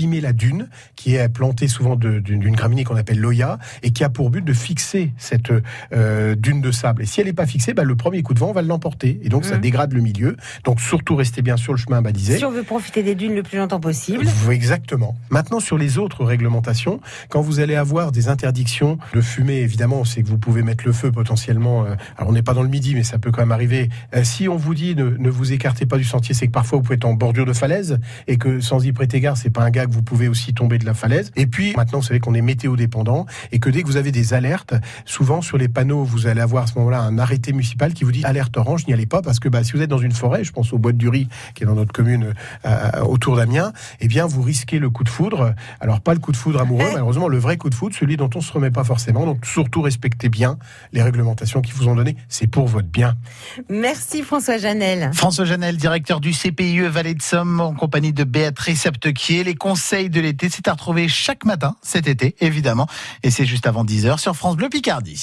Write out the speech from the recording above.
la dune, qui est plantée souvent d'une graminée qu'on appelle l'oya, et qui a pour but de fixer cette euh, dune de sable. Et si elle n'est pas fixée, bah, le premier coup de vent va l'emporter. Et donc, ça mmh. dégrade le milieu. Donc, surtout, restez bien sur le chemin balisé. Si on veut profiter des dunes le plus longtemps possible. Exactement. Maintenant, sur les autres réglementations, quand vous allez avoir des interdictions de fumer, évidemment, c'est que vous pouvez mettre le feu potentiellement. Euh, alors, on n'est pas dans le midi, mais ça peut quand même arriver. Euh, si on vous dit ne, ne vous écartez pas du sentier, c'est que parfois vous pouvez être en bordure de falaise et que sans y prêter garde, c'est pas un gars vous pouvez aussi tomber de la falaise. Et puis maintenant, vous savez qu'on est météo dépendant et que dès que vous avez des alertes, souvent sur les panneaux, vous allez avoir à ce moment-là un arrêté municipal qui vous dit alerte orange, n'y allez pas parce que bah, si vous êtes dans une forêt, je pense au bois du riz qui est dans notre commune euh, autour d'Amiens, eh bien vous risquez le coup de foudre. Alors pas le coup de foudre amoureux, malheureusement le vrai coup de foudre, celui dont on se remet pas forcément. Donc surtout respectez bien les réglementations qui vous ont donné. C'est pour votre bien. Merci François Janel. François Janel, directeur du CPIE Vallée de Somme, en compagnie de Béatrice Aptequier. Les conseils de l'été, c'est à retrouver chaque matin cet été, évidemment. Et c'est juste avant 10h sur France Bleu Picardie.